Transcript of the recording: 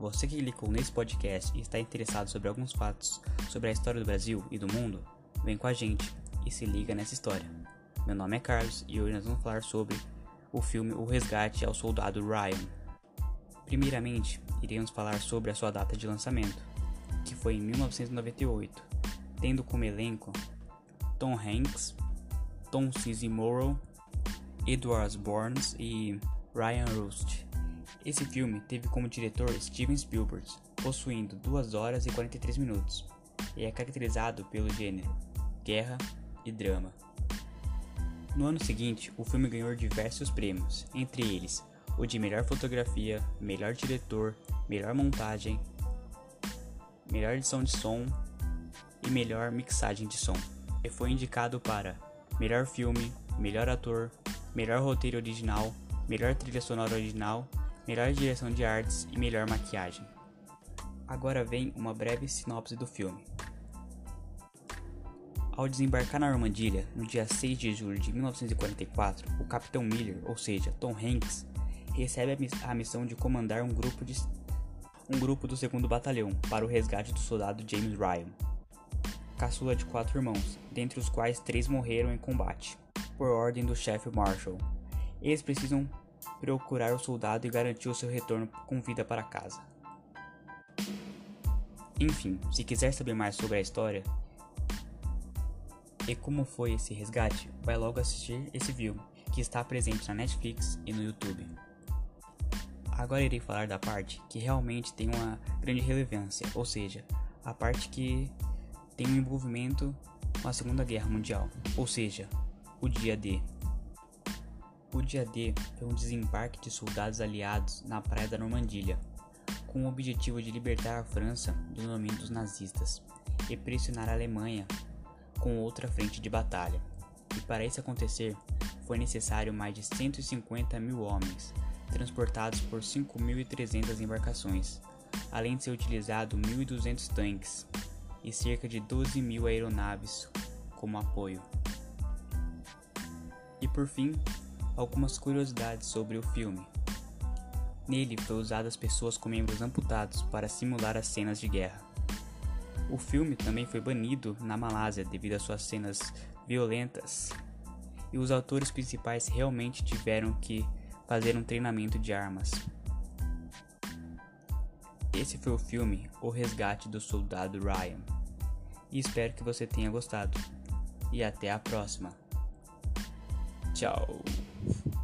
Você que clicou nesse podcast e está interessado sobre alguns fatos sobre a história do Brasil e do mundo, vem com a gente e se liga nessa história. Meu nome é Carlos e hoje nós vamos falar sobre o filme O Resgate ao Soldado Ryan. Primeiramente, iremos falar sobre a sua data de lançamento, que foi em 1998, tendo como elenco Tom Hanks, Tom Sizemore, Edward Burns e Ryan Rust. Esse filme teve como diretor Steven Spielberg, possuindo 2 horas e 43 minutos, e é caracterizado pelo gênero guerra e drama. No ano seguinte, o filme ganhou diversos prêmios, entre eles o de melhor fotografia, melhor diretor, melhor montagem, melhor edição de som e melhor mixagem de som. E foi indicado para melhor filme, melhor ator, melhor roteiro original, melhor trilha sonora original melhor direção de artes e melhor maquiagem. Agora vem uma breve sinopse do filme. Ao desembarcar na Normandia, no dia 6 de julho de 1944, o Capitão Miller, ou seja, Tom Hanks, recebe a missão de comandar um grupo, de, um grupo do 2 Batalhão para o resgate do soldado James Ryan, caçula de quatro irmãos, dentre os quais três morreram em combate, por ordem do chefe Marshall. Eles precisam procurar o soldado e garantir o seu retorno com vida para casa. Enfim, se quiser saber mais sobre a história e como foi esse resgate, vai logo assistir esse filme, que está presente na Netflix e no YouTube. Agora irei falar da parte que realmente tem uma grande relevância, ou seja, a parte que tem um envolvimento com a Segunda Guerra Mundial, ou seja, o dia D. O dia D foi um desembarque de soldados aliados na praia da Normandia, com o objetivo de libertar a França do domínio dos nazistas e pressionar a Alemanha com outra frente de batalha. E para isso acontecer, foi necessário mais de 150 mil homens, transportados por 5.300 embarcações, além de ser utilizado 1.200 tanques e cerca de 12 mil aeronaves como apoio. E por fim, algumas curiosidades sobre o filme. Nele foi usado as pessoas com membros amputados para simular as cenas de guerra. O filme também foi banido na Malásia devido às suas cenas violentas, e os autores principais realmente tiveram que fazer um treinamento de armas. Esse foi o filme O Resgate do Soldado Ryan. E espero que você tenha gostado. E até a próxima. Tchau. Thanks.